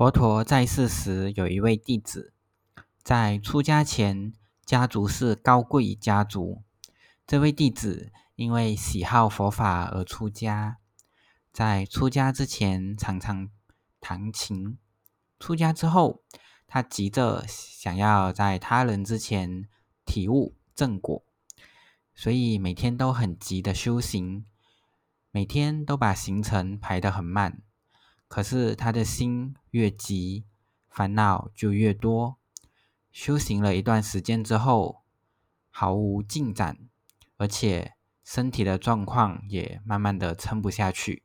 佛陀在世时，有一位弟子，在出家前，家族是高贵家族。这位弟子因为喜好佛法而出家，在出家之前常常弹琴，出家之后，他急着想要在他人之前体悟正果，所以每天都很急的修行，每天都把行程排得很慢。可是他的心越急，烦恼就越多。修行了一段时间之后，毫无进展，而且身体的状况也慢慢的撑不下去。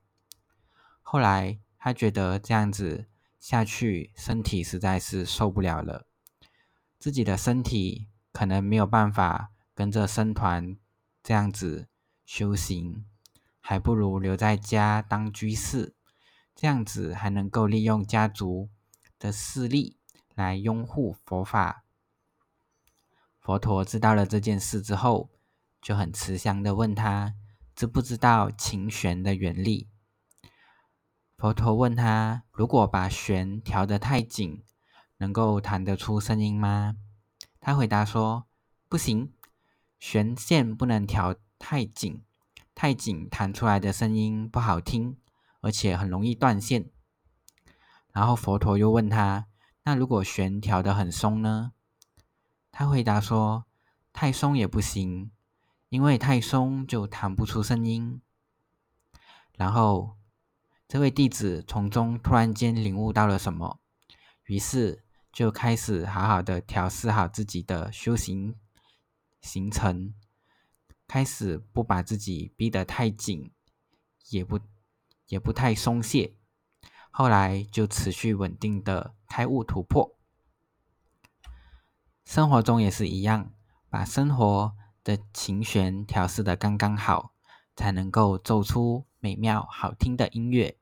后来他觉得这样子下去，身体实在是受不了了，自己的身体可能没有办法跟着僧团这样子修行，还不如留在家当居士。这样子还能够利用家族的势力来拥护佛法。佛陀知道了这件事之后，就很慈祥的问他：知不知道琴弦的原理？佛陀问他：如果把弦调得太紧，能够弹得出声音吗？他回答说：不行，弦线不能调太紧，太紧弹出来的声音不好听。而且很容易断线。然后佛陀又问他：“那如果弦调得很松呢？”他回答说：“太松也不行，因为太松就弹不出声音。”然后这位弟子从中突然间领悟到了什么，于是就开始好好的调试好自己的修行行程，开始不把自己逼得太紧，也不。也不太松懈，后来就持续稳定的开悟突破。生活中也是一样，把生活的琴弦调试的刚刚好，才能够奏出美妙好听的音乐。